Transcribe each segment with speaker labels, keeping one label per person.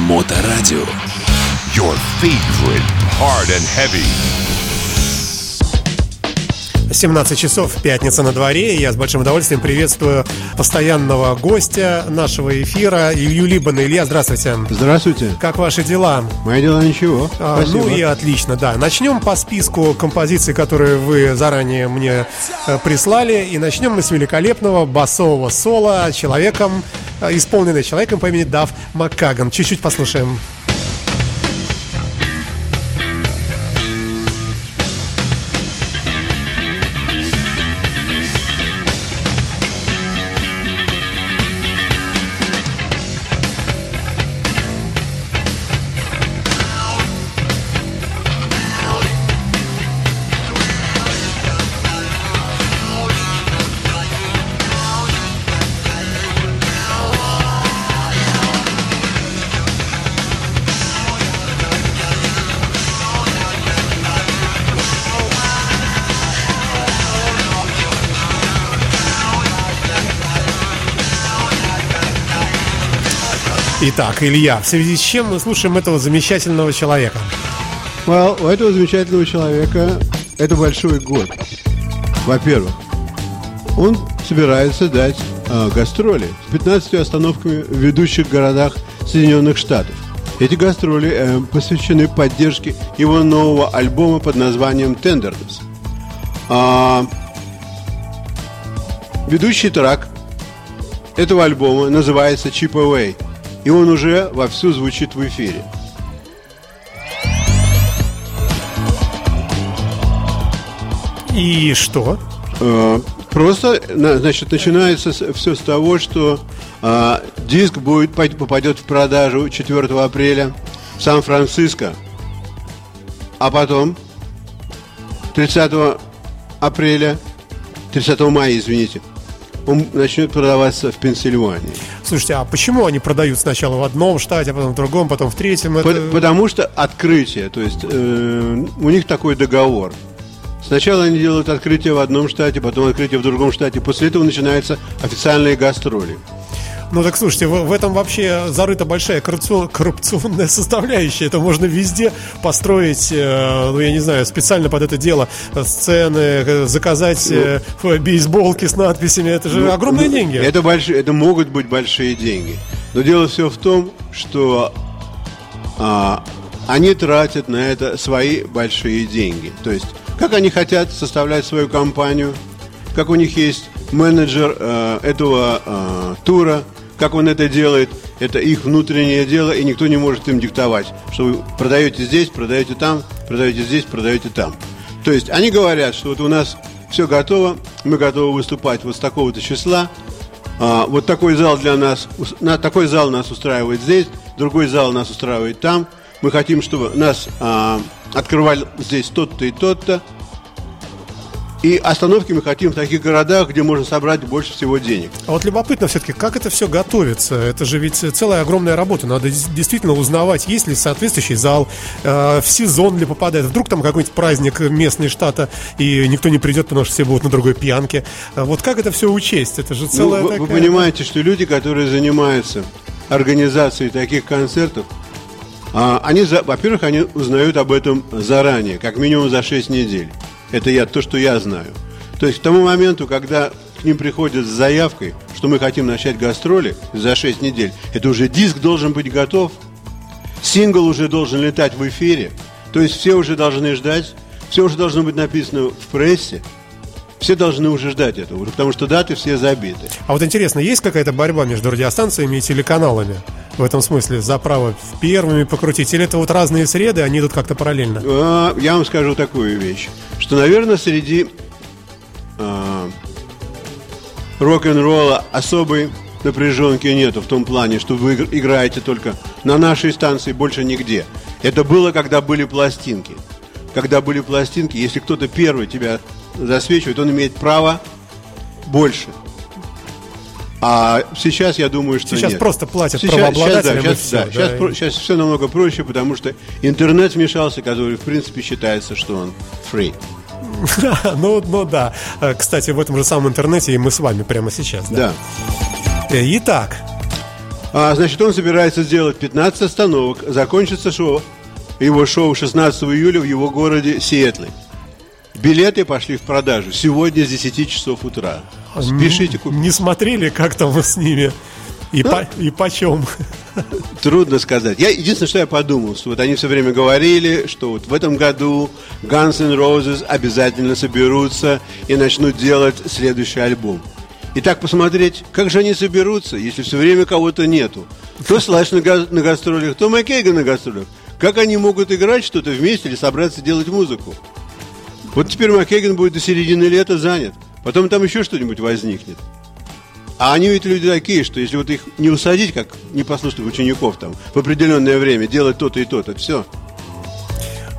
Speaker 1: Моторадио.
Speaker 2: Your favorite hard and heavy.
Speaker 3: 17 часов, пятница на дворе. Я с большим удовольствием приветствую постоянного гостя нашего эфира Илью Либана. Илья, здравствуйте.
Speaker 4: Здравствуйте.
Speaker 3: Как ваши дела?
Speaker 4: Мои дела ничего.
Speaker 3: А,
Speaker 4: Спасибо.
Speaker 3: ну и отлично, да. Начнем по списку композиций, которые вы заранее мне э, прислали. И начнем мы с великолепного басового соло человеком, исполненный человеком по имени Дав Маккаган. Чуть-чуть послушаем. Итак, Илья, в связи с чем мы слушаем этого замечательного человека?
Speaker 4: Well, у этого замечательного человека это большой год. Во-первых, он собирается дать э, гастроли с 15 остановками в ведущих городах Соединенных Штатов. Эти гастроли э, посвящены поддержке его нового альбома под названием Tenderness. А, ведущий трек этого альбома называется Chip Away, и он уже вовсю звучит в эфире.
Speaker 3: И что?
Speaker 4: Э, Просто, на- значит, начинается все с того, что а, диск будет попадет в продажу 4 апреля в Сан-Франциско, а потом 30 апреля, 30 мая, извините, он начнет продаваться в Пенсильвании.
Speaker 3: Слушайте, а почему они продают сначала в одном штате, а потом в другом, потом в третьем? Это...
Speaker 4: По- Потому что открытие, то есть э, у них такой договор. Сначала они делают открытие в одном штате, потом открытие в другом штате. После этого начинаются официальные гастроли.
Speaker 3: Ну так слушайте, в, в этом вообще зарыта большая коррупцион- коррупционная составляющая. Это можно везде построить, э, ну я не знаю, специально под это дело э, сцены, э, заказать э, ф- бейсболки с надписями. Это же огромные
Speaker 4: Ну,
Speaker 3: деньги.
Speaker 4: Это, большие, это могут быть большие деньги. Но дело все в том, что а, они тратят на это свои большие деньги. То есть, как они хотят составлять свою компанию, как у них есть менеджер э, этого э, тура, как он это делает, это их внутреннее дело, и никто не может им диктовать, что вы продаете здесь, продаете там, продаете здесь, продаете там. То есть они говорят, что вот у нас все готово, мы готовы выступать вот с такого-то числа, а, вот такой зал для нас, на, такой зал нас устраивает здесь, другой зал нас устраивает там. Мы хотим, чтобы нас а, открывали здесь тот-то и тот-то. И остановки мы хотим в таких городах, где можно собрать больше всего денег.
Speaker 3: А вот любопытно все-таки, как это все готовится? Это же ведь целая огромная работа. Надо действительно узнавать, есть ли соответствующий зал, э, в сезон ли попадает. Вдруг там какой-нибудь праздник местный штата, и никто не придет, потому что все будут на другой пьянке. А Вот как это все учесть? Это же
Speaker 4: Ну,
Speaker 3: целая
Speaker 4: вы, вы
Speaker 3: такая-
Speaker 4: понимаете, что люди, которые занимаются организацией таких концертов, а, они, во-первых, они узнают об этом заранее, как минимум за 6 недель. Это я, то, что я знаю. То есть к тому моменту, когда к ним приходят с заявкой, что мы хотим начать гастроли за 6 недель, это уже диск должен быть готов, сингл уже должен летать в эфире, то есть все уже должны ждать, все уже должно быть написано в прессе, все должны уже ждать этого, потому что даты все забиты.
Speaker 3: А вот интересно, есть какая-то борьба между радиостанциями и телеканалами? В этом смысле, за право первыми покрутить? Или это вот разные среды, они идут как-то параллельно?
Speaker 4: А, Я вам скажу такую вещь, что, наверное, среди а, рок-н-ролла особой напряженки нету в том плане, что вы игр- играете только на нашей станции, больше нигде. Это было, когда были пластинки. Когда были пластинки, если кто-то первый тебя засвечивает, он имеет право больше. А сейчас я думаю, что
Speaker 3: Сейчас
Speaker 4: нет.
Speaker 3: просто платят
Speaker 4: сейчас,
Speaker 3: правообладателям,
Speaker 4: Сейчас,
Speaker 3: и всё,
Speaker 4: да,
Speaker 3: да,
Speaker 4: сейчас,
Speaker 3: и-
Speaker 4: про- сейчас все намного проще, потому что интернет вмешался, который, в принципе, считается, что он free.
Speaker 3: Ну, ну да. Э, Кстати, в этом же самом интернете и мы с вами прямо сейчас. Да.
Speaker 4: Да.
Speaker 3: Э, Итак,
Speaker 4: А, значит, он собирается сделать 15 остановок. Закончится шоу. Его шоу 16 июля в его городе Сиэтле. Билеты пошли в продажу сегодня с 10 часов утра. Спешите купить.
Speaker 3: Не смотрели, как там с ними? И,
Speaker 4: Ну,
Speaker 3: по, и почем?
Speaker 4: Трудно сказать. Я, единственное, что я подумал, что вот они все время говорили, что вот в этом году Guns N' Roses обязательно соберутся и начнут делать следующий альбом. И так посмотреть, как же они соберутся, если все время кого-то нету. То Слэш на, га- на гастролях, то Маккейга на гастролях. Как они могут играть что-то вместе или собраться делать музыку? Вот теперь Маккейген будет до середины лета занят. Потом там еще что-нибудь возникнет. А они ведь люди такие, что если вот их не усадить, как непослушных учеников там, в определенное время, делать то-то и то-то, все.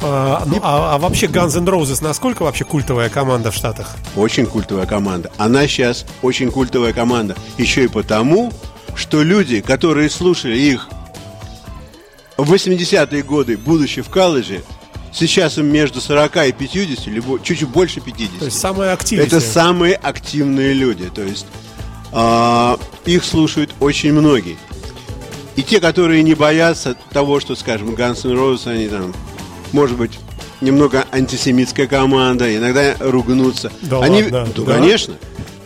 Speaker 3: А, ну, а- а вообще Guns N' Roses насколько вообще культовая команда в Штатах?
Speaker 4: Очень культовая команда. Она сейчас очень культовая команда. Еще и потому, что люди, которые слушали их в 80-е годы, будучи в колледже, сейчас им между 40 и 50, либо чуть-чуть больше 50.
Speaker 3: То есть самые активные.
Speaker 4: Это самые активные люди. То есть а, их слушают очень многие. И те, которые не боятся того, что, скажем, Guns N' Roses, они там, может быть, немного антисемитская команда, иногда ругнутся.
Speaker 3: Да
Speaker 4: они,
Speaker 3: ладно?
Speaker 4: Ну,
Speaker 3: Да?
Speaker 4: конечно.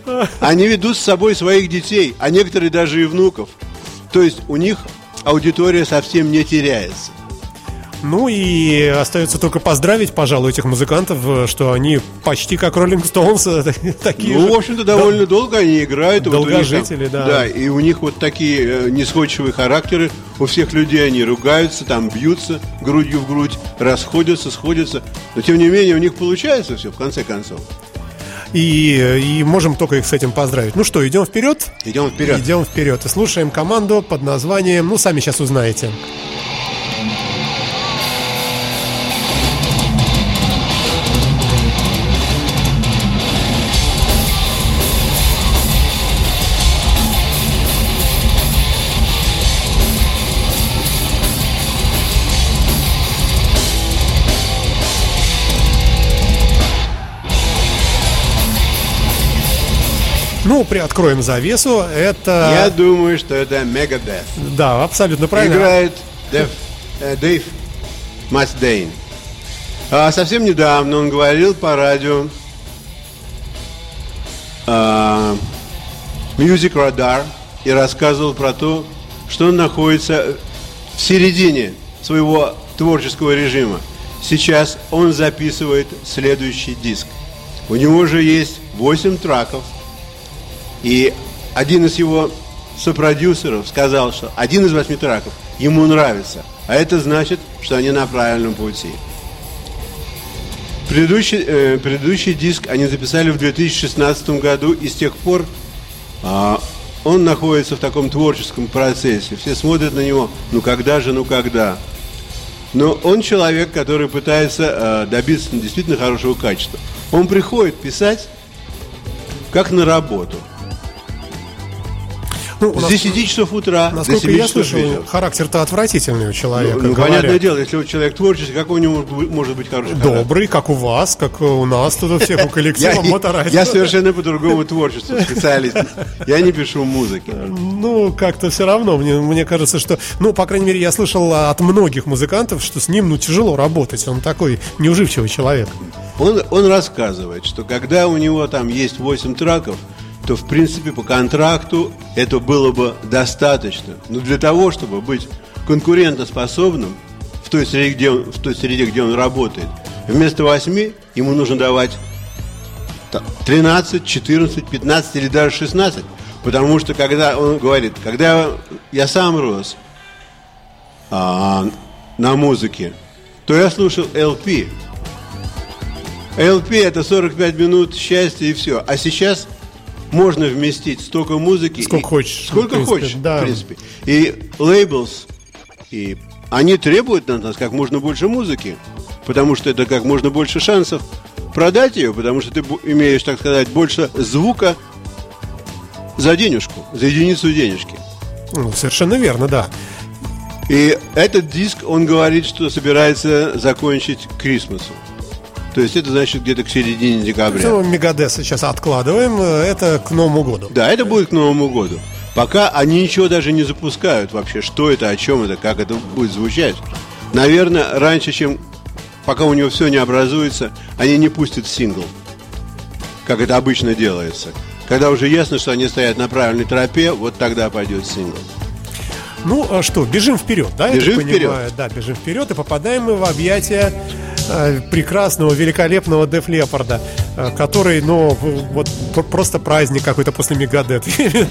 Speaker 4: Они ведут с собой своих детей, а некоторые даже и внуков. То есть у них аудитория совсем не теряется.
Speaker 3: Ну и остается только поздравить, пожалуй, этих музыкантов, э, что они почти как Роллинг Стоунс, э, такие
Speaker 4: Ну,
Speaker 3: же.
Speaker 4: в общем-то, довольно долго они играют. и вот них
Speaker 3: Долгожители, да.
Speaker 4: Да, и у них вот такие э, несходчивые характеры. У всех людей они ругаются, там бьются грудью в грудь, расходятся, сходятся. Но, тем не менее, у них получается все, в конце концов.
Speaker 3: И, и можем только их с этим поздравить. Ну что, идем вперед?
Speaker 4: Идем вперед.
Speaker 3: Идем вперед и слушаем команду под названием, ну, сами сейчас узнаете. Приоткроем завесу. Это...
Speaker 4: Я думаю, что это Megadeth.
Speaker 3: Да, абсолютно правильно.
Speaker 4: Играет Дэв, э, Дэйв Масдейн. А, совсем недавно он говорил по радио а, Music Radar и рассказывал про то, что он находится в середине своего творческого режима. Сейчас он записывает следующий диск. У него же есть 8 траков, и один из его сопродюсеров сказал, что один из восьми траков ему нравится. А это значит, что они на правильном пути. Предыдущий, э, предыдущий диск они записали в 2016 году, и с тех пор а, он находится в таком творческом процессе. Все смотрят на него, ну когда же, ну когда. Но он человек, который пытается э, добиться действительно хорошего качества. Он приходит писать как на работу.
Speaker 3: Ну, у
Speaker 4: С
Speaker 3: нас-
Speaker 4: 10 часов утра до
Speaker 3: Насколько
Speaker 4: 7
Speaker 3: я
Speaker 4: часов
Speaker 3: слышал,
Speaker 4: вечера.
Speaker 3: характер-то отвратительный у человека.
Speaker 4: Ну,
Speaker 3: говорят.
Speaker 4: понятное дело, если вот человек творческий, как у него может быть хороший характер?
Speaker 3: Добрый, как у вас, как у нас тут у всех, у коллектива Моторадио.
Speaker 4: я совершенно по другому творчеству специалист. Я не пишу музыки.
Speaker 3: Ну, как-то все равно, мне, мне кажется, что, ну, по крайней мере, я слышал от многих музыкантов, что с ним, ну, тяжело работать, он такой неуживчивый человек.
Speaker 4: Он, он рассказывает, что когда у него там есть 8 траков, то в принципе по контракту это было бы достаточно. Но для того, чтобы быть конкурентоспособным в той среде, где он, в той среде, где он работает, вместо 8 ему нужно давать та- 13, 14, 15 или даже 16. Потому что когда он говорит, когда я сам рос а, на музыке, то я слушал LP. LP это 45 минут счастья и все. А сейчас можно вместить столько музыки.
Speaker 3: Сколько
Speaker 4: и-
Speaker 3: хочешь, в
Speaker 4: Сколько
Speaker 3: принципе,
Speaker 4: хочешь,
Speaker 3: да.
Speaker 4: в принципе. И лейблс, и они требуют от нас как можно больше музыки, потому что это как можно больше шансов продать ее, потому что ты имеешь, так сказать, больше звука за денежку, за единицу денежки.
Speaker 3: Ну, совершенно верно, да.
Speaker 4: И этот диск, он говорит, что собирается закончить к Крисмасу. То есть это значит где-то к середине декабря.
Speaker 3: Ну, Мегадес сейчас откладываем, э, это к Новому году.
Speaker 4: Да, это будет к Новому году. Пока они ничего даже не запускают вообще, что это, о чем это, как это будет звучать. Наверное, раньше, чем пока у него все не образуется, они не пустят сингл, как это обычно делается. Когда уже ясно, что они стоят на правильной тропе, вот тогда пойдет сингл.
Speaker 3: Ну, а что, бежим вперед, да?
Speaker 4: Бежим вперед.
Speaker 3: Да, бежим вперед и попадаем мы в объятия прекрасного, великолепного Деф Лепарда, э, который, ну, вот пр- просто праздник какой-то после Мегадет.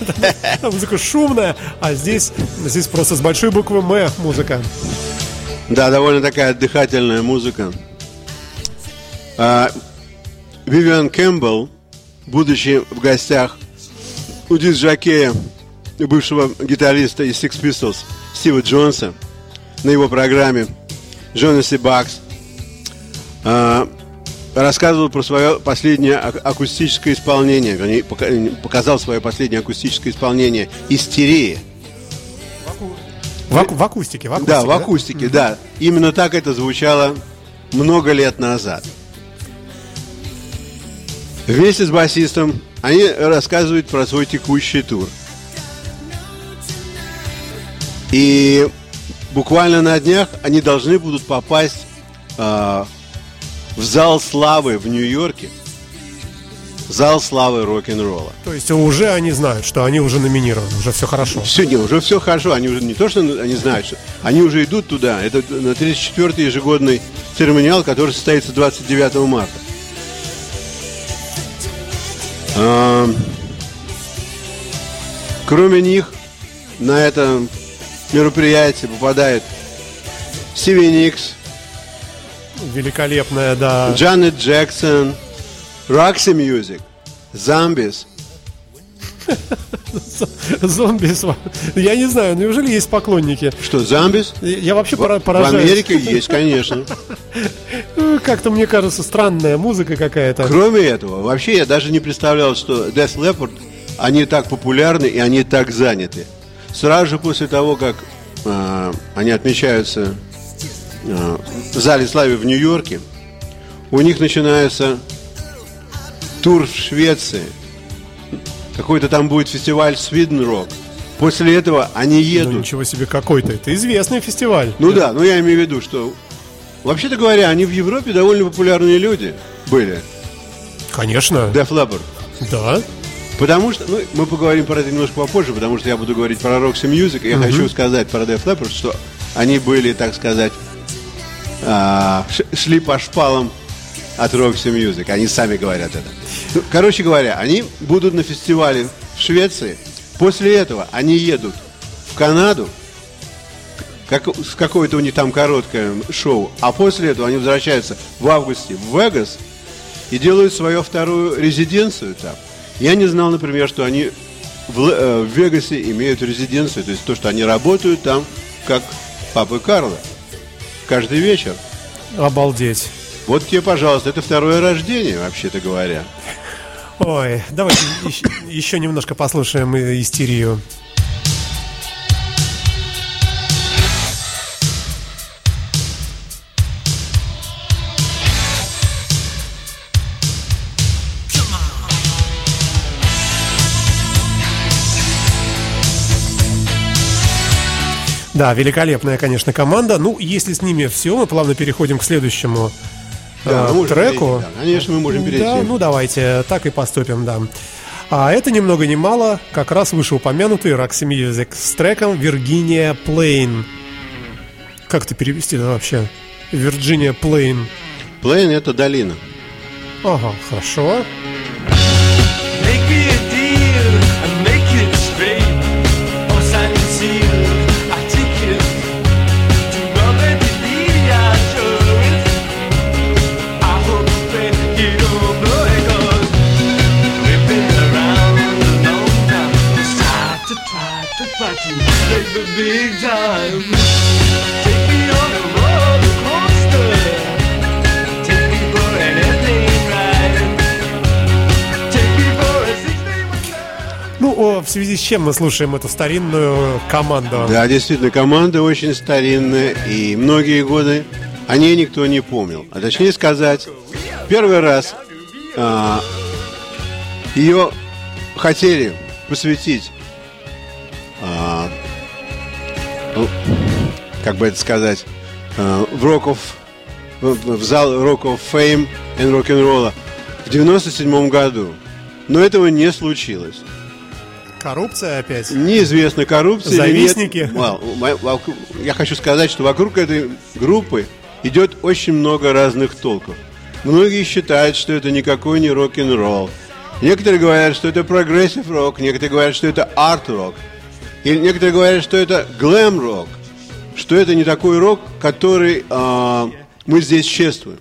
Speaker 3: Музыка шумная, а здесь, здесь просто с большой буквы М музыка.
Speaker 4: Да, довольно такая отдыхательная музыка. А, Вивиан Кэмпбелл, будучи в гостях у диск-жокея, бывшего гитариста из Six Pistols Стива Джонса, на его программе Джонаси Бакс, рассказывал про свое последнее ак- акустическое исполнение, вернее, пока- показал свое последнее акустическое исполнение «Истерия».
Speaker 3: В, аку- в акустике, в акустике.
Speaker 4: Да, в акустике, да. Именно так это звучало много лет назад. Вместе с басистом они рассказывают про свой текущий тур. И буквально на днях они должны будут попасть а, в зал славы в Нью-Йорке. Зал славы рок-н-ролла.
Speaker 3: То есть уже они знают, что они уже номинированы, уже все хорошо.
Speaker 4: Все, не, уже все хорошо. Они уже не то, что они знают, что они уже идут туда. Это на 34-й ежегодный церемониал, который состоится 29 марта. А, кроме них, на это мероприятие попадает Стиви Никс,
Speaker 3: Великолепная, да.
Speaker 4: Джанет Джексон, Roxy Music, Zombies,
Speaker 3: Зомби. с ва- Я не знаю, неужели есть поклонники?
Speaker 4: Что, Zombies?
Speaker 3: Я вообще
Speaker 4: В
Speaker 3: поражаюсь.
Speaker 4: Америке есть, конечно.
Speaker 3: Ну, Как-то, мне кажется, странная музыка какая-то.
Speaker 4: Кроме этого, вообще я даже не представлял, что Death Leopard, они так популярны и они так заняты. Сразу же после того, как э, они отмечаются в зале славы в Нью-Йорке, у них начинается тур в Швеции. Какой-то там будет фестиваль Sweden Rock. После этого они
Speaker 3: Ну,
Speaker 4: едут.
Speaker 3: ничего себе какой-то. Это известный фестиваль.
Speaker 4: Ну да, ну я имею в виду, что вообще-то говоря, они в Европе довольно популярные люди были.
Speaker 3: Конечно.
Speaker 4: Def Leppard.
Speaker 3: Да.
Speaker 4: Потому что, ну, мы поговорим про это немножко попозже, потому что я буду говорить про Roxy Music. и Я хочу сказать про Def Leppard, что они были, так сказать, шли по шпалам от Roxy Music. Они сами говорят это. Ну, короче говоря, они будут на фестивале в Швеции. После этого они едут в Канаду, как, с какое-то у них там короткое шоу, а после этого они возвращаются в августе в Вегас и делают свою вторую резиденцию там. Я не знал, например, что они в, э, в Вегасе имеют резиденцию, то есть то, что они работают там, как папа Карла, каждый вечер.
Speaker 3: Обалдеть.
Speaker 4: Вот тебе, пожалуйста, это второе рождение, вообще-то говоря.
Speaker 3: Ой, давайте еще, немножко послушаем истерию. Да, великолепная, конечно, команда. Ну, если с ними все, мы плавно переходим к следующему
Speaker 4: Да,
Speaker 3: э, треку.
Speaker 4: перейти, да. Конечно, мы можем перейти.
Speaker 3: Да, ну давайте так и поступим, да. А это ни много ни мало, как раз вышеупомянутый Roxy Music с треком Virginia Plain. Как это перевести да, вообще? Virginia Plain.
Speaker 4: Плейн это долина.
Speaker 3: Ага, хорошо. Ну, о, в связи с чем мы слушаем эту старинную команду?
Speaker 4: Да, действительно, команда очень старинная, и многие годы о ней никто не помнил. А точнее сказать, первый раз а, ее хотели посвятить ну, как бы это сказать, э, в Rock of, в, зал Rock of Fame and Rock'n'Roll в 97 году. Но этого не случилось.
Speaker 3: Коррупция опять.
Speaker 4: Неизвестно, коррупция нет.
Speaker 3: Завистники.
Speaker 4: Я хочу сказать, что вокруг этой группы идет очень много разных толков. Многие считают, что это никакой не рок-н-ролл. Некоторые говорят, что это прогрессив рок, некоторые говорят, что это арт-рок. И некоторые говорят, что это глэм-рок. Что это не такой рок, который а, мы здесь чествуем.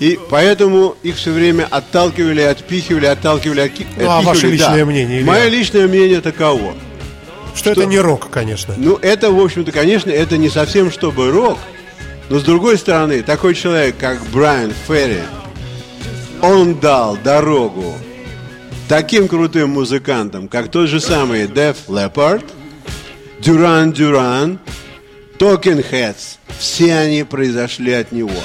Speaker 4: И поэтому их все время отталкивали, отпихивали, отталкивали, отки-
Speaker 3: Ну, а ваше
Speaker 4: отпихивали,
Speaker 3: личное мнение, Илья?
Speaker 4: Мое личное мнение таково.
Speaker 3: Что, это не рок, конечно.
Speaker 4: Ну, это, в общем-то, конечно, это не совсем чтобы рок. Но, с другой стороны, такой человек, как Брайан Ферри, он дал дорогу таким крутым музыкантам, как тот же самый Def Leppard, Duran Duran, Talking Heads. Все они произошли от него.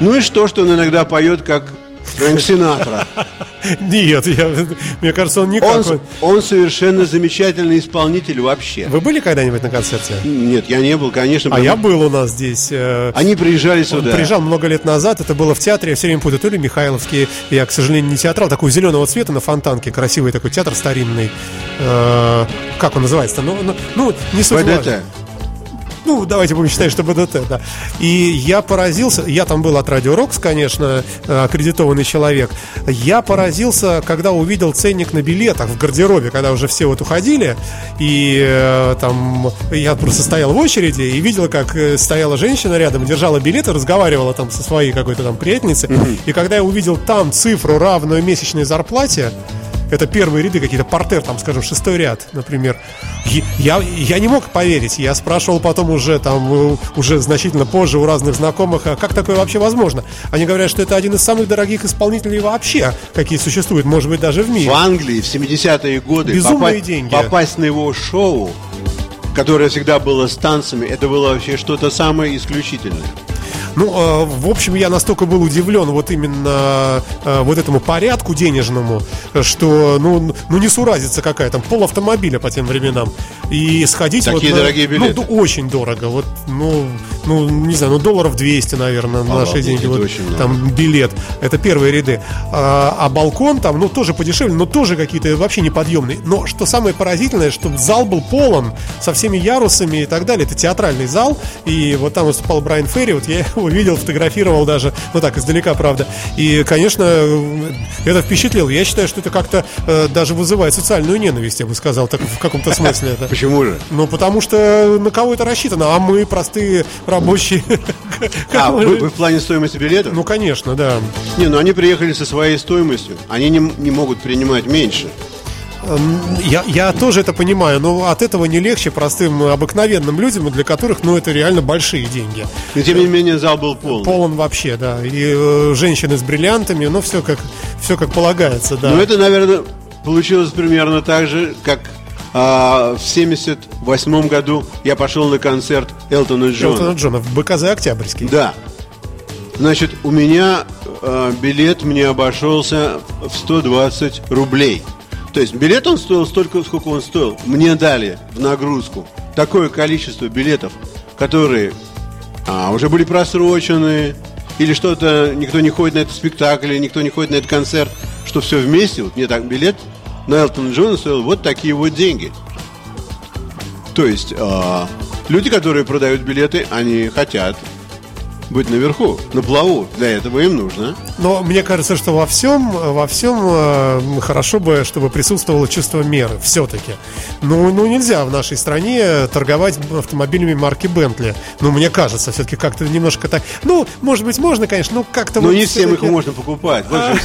Speaker 4: Ну и что, что он иногда поет, как Фрэнк Синатра.
Speaker 3: Нет, я, мне кажется, он никак.
Speaker 4: Он, он совершенно замечательный исполнитель вообще.
Speaker 3: Вы были когда-нибудь на концерте?
Speaker 4: Нет, я не был, конечно.
Speaker 3: А я был у нас здесь. э,
Speaker 4: Они приезжали
Speaker 3: Он
Speaker 4: сюда.
Speaker 3: приезжал много лет назад, это было в театре, я все время путаю, то ли Михайловский, я, к сожалению, не театрал, такой зеленого цвета на фонтанке, красивый такой театр старинный. Э, как он называется-то? Ну, ну, ну, не суть
Speaker 4: ВДТ.
Speaker 3: Ну, давайте будем считать, что БДТ, да. И я поразился, я там был от Радио Рокс, конечно, э, аккредитованный человек. Я поразился, когда увидел ценник на билетах в гардеробе, когда уже все вот уходили, и э, там я просто стоял в очереди и видел, как э, стояла женщина рядом, держала билеты, разговаривала там со своей какой-то там приятельницей. И когда я увидел там цифру, равную месячной зарплате, это первые ряды, какие-то портер, там, скажем, шестой ряд, например. Я, я не мог поверить. Я спрашивал потом уже, там, уже значительно позже у разных знакомых, а как такое вообще возможно? Они говорят, что это один из самых дорогих исполнителей вообще, какие существуют, может быть, даже в мире.
Speaker 4: В Англии в 70-е годы
Speaker 3: Безумные
Speaker 4: попа-
Speaker 3: деньги.
Speaker 4: попасть на его шоу, которое всегда было с танцами, это было вообще что-то самое исключительное.
Speaker 3: Ну, э, в общем, я настолько был удивлен вот именно э, вот этому порядку денежному, что, ну, ну не суразится какая там, пол автомобиля по тем временам. И сходить
Speaker 4: Такие
Speaker 3: вот на-
Speaker 4: дорогие билеты.
Speaker 3: Ну, очень дорого. Вот, ну, ну, не знаю, ну, долларов 200, наверное, на наши
Speaker 4: Обалдеть,
Speaker 3: деньги. Вот, там билет. Это первые ряды. А, а балкон там, ну, тоже подешевле, но тоже какие-то вообще неподъемные. Но что самое поразительное, что зал был полон со всеми ярусами и так далее. Это театральный зал. И вот там выступал Брайан Ферри. Вот я его видел, фотографировал даже, ну так, издалека, правда. И, конечно, это впечатлило. Я считаю, что это как-то э, даже вызывает социальную ненависть, я бы сказал, так в каком-то смысле. это.
Speaker 4: Почему же?
Speaker 3: Ну, потому что на кого это рассчитано, а мы простые рабочие.
Speaker 4: А, вы, в плане стоимости билетов?
Speaker 3: Ну, конечно, да.
Speaker 4: Не, ну они приехали со своей стоимостью. Они не, не могут принимать меньше.
Speaker 3: Я, я тоже это понимаю, но от этого не легче простым обыкновенным людям, для которых, ну, это реально большие деньги.
Speaker 4: Но тем не менее зал был полный.
Speaker 3: Полон вообще, да. И э, женщины с бриллиантами, ну, все как, все как полагается, да.
Speaker 4: Ну это, наверное, получилось примерно так же, как а, в 78 году я пошел на концерт Элтона Джона.
Speaker 3: Элтона Джона в БКЗ Октябрьский.
Speaker 4: Да. Значит, у меня э, билет мне обошелся в 120 рублей. То есть билет он стоил столько, сколько он стоил. Мне дали в нагрузку такое количество билетов, которые а, уже были просрочены, или что-то, никто не ходит на этот спектакль, или никто не ходит на этот концерт, что все вместе, вот мне так билет на Элтона Джона стоил вот такие вот деньги. То есть а, люди, которые продают билеты, они хотят быть наверху, на плаву. Для этого им нужно.
Speaker 3: Но мне кажется, что во всем, во всем э, хорошо бы, чтобы присутствовало чувство меры, все-таки. Ну, ну, нельзя в нашей стране торговать автомобилями марки Бентли. Ну, мне кажется, все-таки как-то немножко так. Ну, может быть, можно, конечно, но как-то вот
Speaker 4: не всем их можно покупать. Вот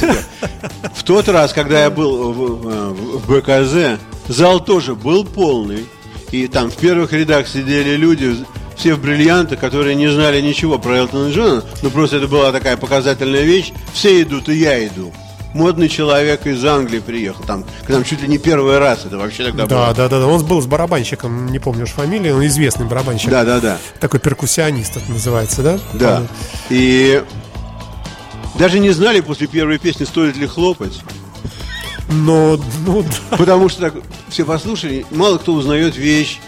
Speaker 4: в тот раз, когда я был в- в БКЗ, зал тоже был полный. И там в первых рядах сидели люди, все в бриллиантах, которые не знали ничего про Элтона Джона. Ну, просто это была такая показательная вещь. Все идут, и я иду. Модный человек из Англии приехал. Там, к нам чуть ли не первый раз. Это вообще тогда
Speaker 3: Да,
Speaker 4: было.
Speaker 3: да, да, да. Он был с барабанщиком, не помню уж фамилию, он известный барабанщик.
Speaker 4: Да, да, да.
Speaker 3: Такой перкуссионист это называется, да?
Speaker 4: Да. И даже не знали после первой песни, стоит ли хлопать.
Speaker 3: Но, ну, да.
Speaker 4: Потому что так все послушали, мало кто узнает вещь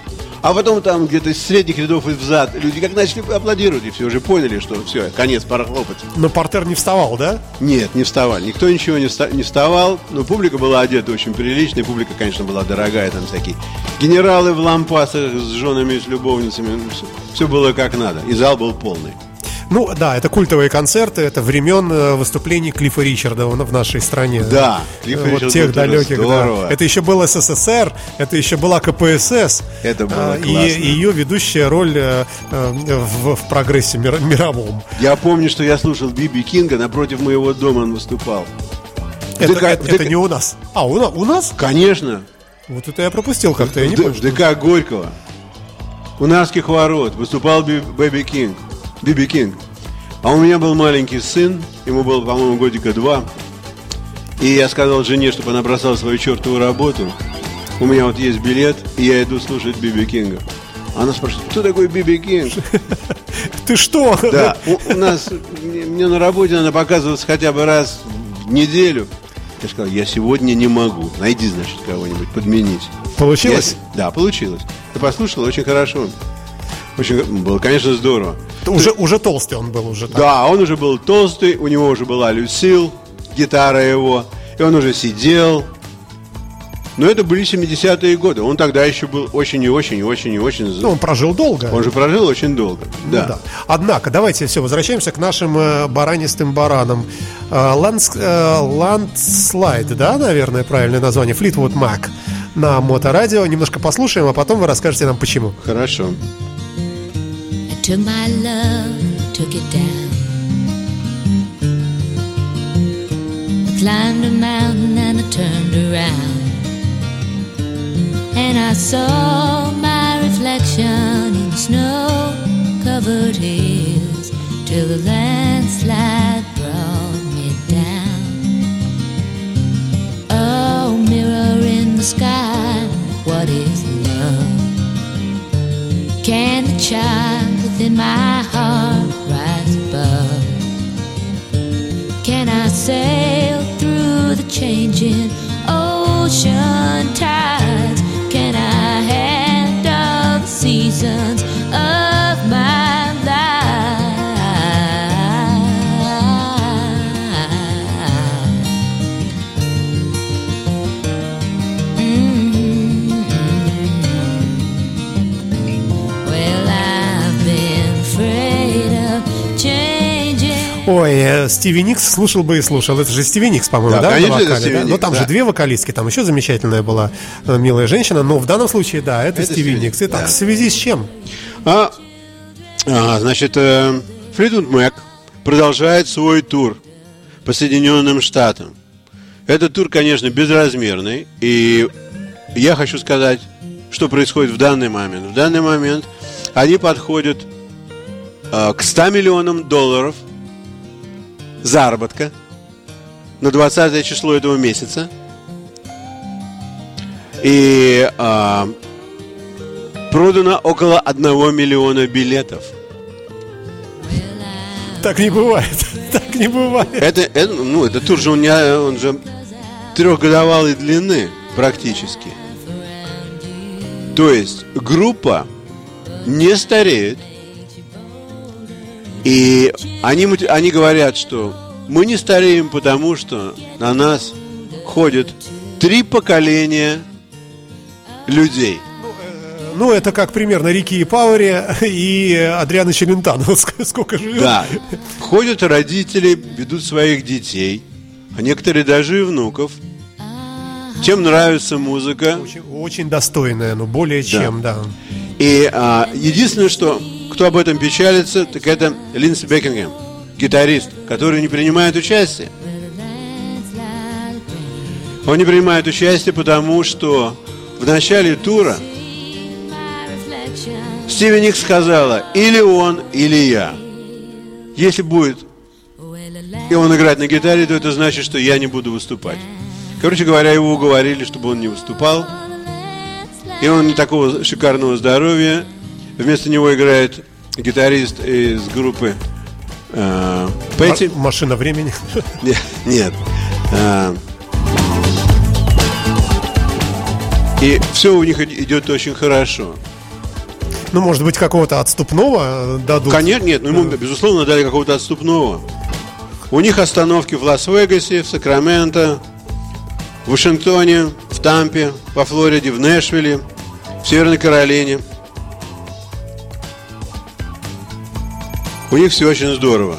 Speaker 4: А потом там где-то из средних рядов и взад люди как начали аплодировать, и все уже поняли, что все, конец, пора хлопать.
Speaker 3: Но портер не вставал, да?
Speaker 4: Нет, не вставали. Никто ничего не, вста- не вставал. Но публика была одета очень приличная. Публика, конечно, была дорогая. Там всякие генералы в лампасах с женами, с любовницами. Все, было как надо. И зал был полный.
Speaker 3: Ну, да, это культовые концерты, это времен э, выступлений Клиффа Ричарда в нашей стране.
Speaker 4: Да, Клифф
Speaker 3: вот
Speaker 4: Ричард
Speaker 3: тех далеких, да. Это еще был СССР, это еще была КПСС.
Speaker 4: Это было
Speaker 3: а,
Speaker 4: классно.
Speaker 3: И ее ведущая роль э, э, в, в прогрессе мир- мировом.
Speaker 4: Я помню, что я слушал Биби Кинга. Напротив моего дома он выступал.
Speaker 3: Это,
Speaker 4: ДК
Speaker 3: это-
Speaker 4: в
Speaker 3: это
Speaker 4: ДК
Speaker 3: не у нас. А, у, у нас?
Speaker 4: Конечно.
Speaker 3: Вот это я пропустил как-то, я не помню.
Speaker 4: в ДК Горького. У Нарвских ворот выступал Би- Биби Кинг. Биби Кинг. А у меня был маленький сын, ему было, по-моему, годика два. И я сказал жене, чтобы она бросала свою чертову работу. У меня вот есть билет, и я иду слушать Биби Кинга. Она спрашивает, кто такой Биби Кинг?
Speaker 3: Ты что?
Speaker 4: Да, у, у нас, мне, мне на работе надо показываться хотя бы раз в неделю. Я сказал, я сегодня не могу. Найди, значит, кого-нибудь, подменить.
Speaker 3: Получилось?
Speaker 4: Я- да, получилось. Ты послушал, очень хорошо. Очень было, конечно, здорово.
Speaker 3: Уже, уже толстый он был уже. так.
Speaker 4: Да, он уже был толстый, у него уже была Люсил, гитара его, и он уже сидел. Но это были 70-е годы. Он тогда еще был очень и очень и очень и очень...
Speaker 3: Ну, он прожил долго.
Speaker 4: Он же прожил очень долго.
Speaker 3: Ну
Speaker 4: Да.
Speaker 3: да. Однако, давайте все, возвращаемся к нашим э, баранистым баранам. Э, Ландс- э, Landslide, да, наверное, правильное название, Флитвуд Мак на моторадио. Немножко послушаем, а потом вы расскажете нам почему.
Speaker 4: Хорошо.
Speaker 5: I took my love, took it down. I climbed a mountain and I turned around. And I saw my reflection in snow covered hills till the landslide brought me down. Oh, mirror in the sky, what is love? Can the child within my heart rise above? Can I sail through the changing ocean tides?
Speaker 3: Ой, э, Стиви Никс слушал бы и слушал. Это же Стиви Никс, по-моему,
Speaker 4: Да,
Speaker 3: да?
Speaker 4: конечно,
Speaker 3: вокале,
Speaker 4: Стиви
Speaker 3: да? Но
Speaker 4: Никс,
Speaker 3: там
Speaker 4: да.
Speaker 3: же две вокалистки, там еще замечательная была э, милая женщина. Но в данном случае, да, это,
Speaker 4: Это
Speaker 3: Стиви
Speaker 4: Стиви
Speaker 3: Никс. Итак,
Speaker 4: да.
Speaker 3: в связи с чем?
Speaker 4: А, а, значит, э, Флитвуд Мэк продолжает свой тур по Соединенным Штатам. Этот тур, конечно, безразмерный. И я хочу сказать, что происходит в данный момент. В данный момент они подходят э, к 100 миллионам долларов заработка на 20 число этого месяца. И а, продано около 1 миллиона билетов.
Speaker 3: Так не бывает. Так не бывает.
Speaker 4: Это, это, ну, это тур же он, не, он же трехгодовалой длины практически. То есть группа не стареет. И они, они говорят, что мы не стареем, потому что на нас ходят три поколения людей.
Speaker 3: Ну, это как примерно Рики и Пауэри и Адриана Челентано. Сколько живет.
Speaker 4: Да. Ходят родители, ведут своих детей, а некоторые даже и внуков. Чем нравится музыка.
Speaker 3: Очень, очень достойная, ну, более чем, да.
Speaker 4: И а, единственное, что кто об этом печалится, так это Линдси Бекингем, гитарист, который не принимает участие. Он не принимает участие, потому что в начале тура Стиви Никс сказала, или он, или я. Если будет и он играет на гитаре, то это значит, что я не буду выступать. Короче говоря, его уговорили, чтобы он не выступал. И он не такого шикарного здоровья. Вместо него играет гитарист из группы э,
Speaker 3: Машина времени.
Speaker 4: Не- Нет. А. И все у них идет очень хорошо.
Speaker 3: Ну, может быть, какого-то отступного дадут.
Speaker 4: Конечно, нет, ну ему, безусловно, дали какого-то отступного. У них остановки в Лас-Вегасе, в Сакраменто, в Вашингтоне, в Тампе, во Флориде, в Нэшвилле, в Северной Каролине. У них все очень здорово.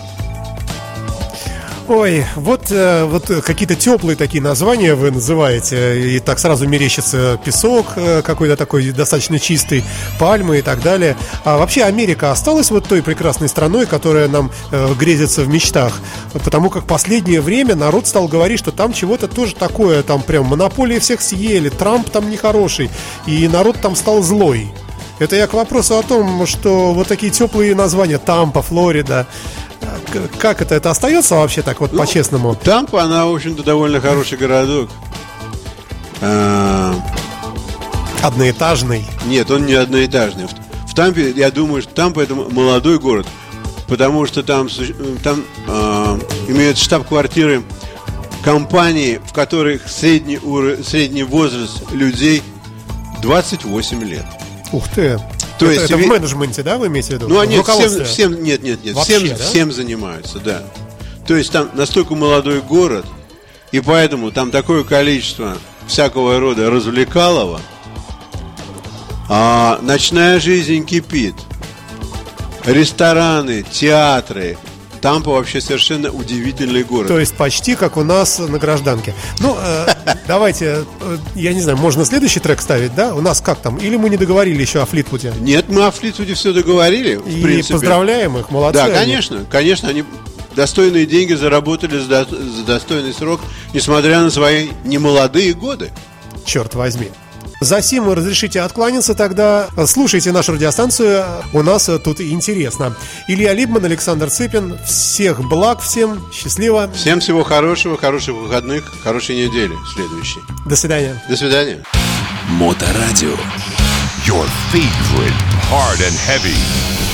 Speaker 3: Ой, вот, э, вот какие-то теплые такие названия вы называете, и так сразу мерещится песок э, какой-то такой достаточно чистый, пальмы и так далее. А вообще Америка осталась вот той прекрасной страной, которая нам э, грезится в мечтах, потому как последнее время народ стал говорить, что там чего-то тоже такое, там прям монополии всех съели, Трамп там нехороший, и народ там стал злой. Это я к вопросу о том, что вот такие теплые названия Тампа, Флорида, как это? Это остается вообще так вот по-честному?
Speaker 4: Тампа, она, в общем-то, довольно хороший городок. А,
Speaker 3: Одноэтажный.
Speaker 4: Нет, он не одноэтажный. В, в Тампе, я думаю, что Тампа это молодой город, потому что там, там а, имеют штаб-квартиры компании, в которых средний, уро- средний возраст людей 28 лет.
Speaker 3: Ух ты.
Speaker 4: То
Speaker 3: это,
Speaker 4: есть
Speaker 3: это в менеджменте, да, вы имеете в виду?
Speaker 4: Ну, они всем, всем, нет, нет, нет,
Speaker 3: Вообще,
Speaker 4: всем,
Speaker 3: да?
Speaker 4: всем занимаются, да. То есть там настолько молодой город, и поэтому там такое количество всякого рода развлекалого, а ночная жизнь кипит. Рестораны, театры. Тампа вообще совершенно удивительный город.
Speaker 3: То есть почти как у нас на гражданке. Ну, э, давайте, э, я не знаю, можно следующий трек ставить, да? У нас как там? Или мы не договорили еще о Флитвуде?
Speaker 4: Нет, мы о Флитвуде все договорили,
Speaker 3: И
Speaker 4: принципе.
Speaker 3: поздравляем их, молодцы.
Speaker 4: Да,
Speaker 3: они.
Speaker 4: конечно, конечно, они достойные деньги заработали за достойный срок, несмотря на свои немолодые годы.
Speaker 3: Черт возьми. За сим разрешите откланяться тогда. Слушайте нашу радиостанцию, у нас э, тут интересно. Илья Либман, Александр Цыпин. Всех благ всем, счастливо.
Speaker 4: Всем всего хорошего, хороших выходных, хорошей недели следующей.
Speaker 3: До свидания.
Speaker 4: До свидания.
Speaker 2: Моторадио. Your favorite hard and heavy.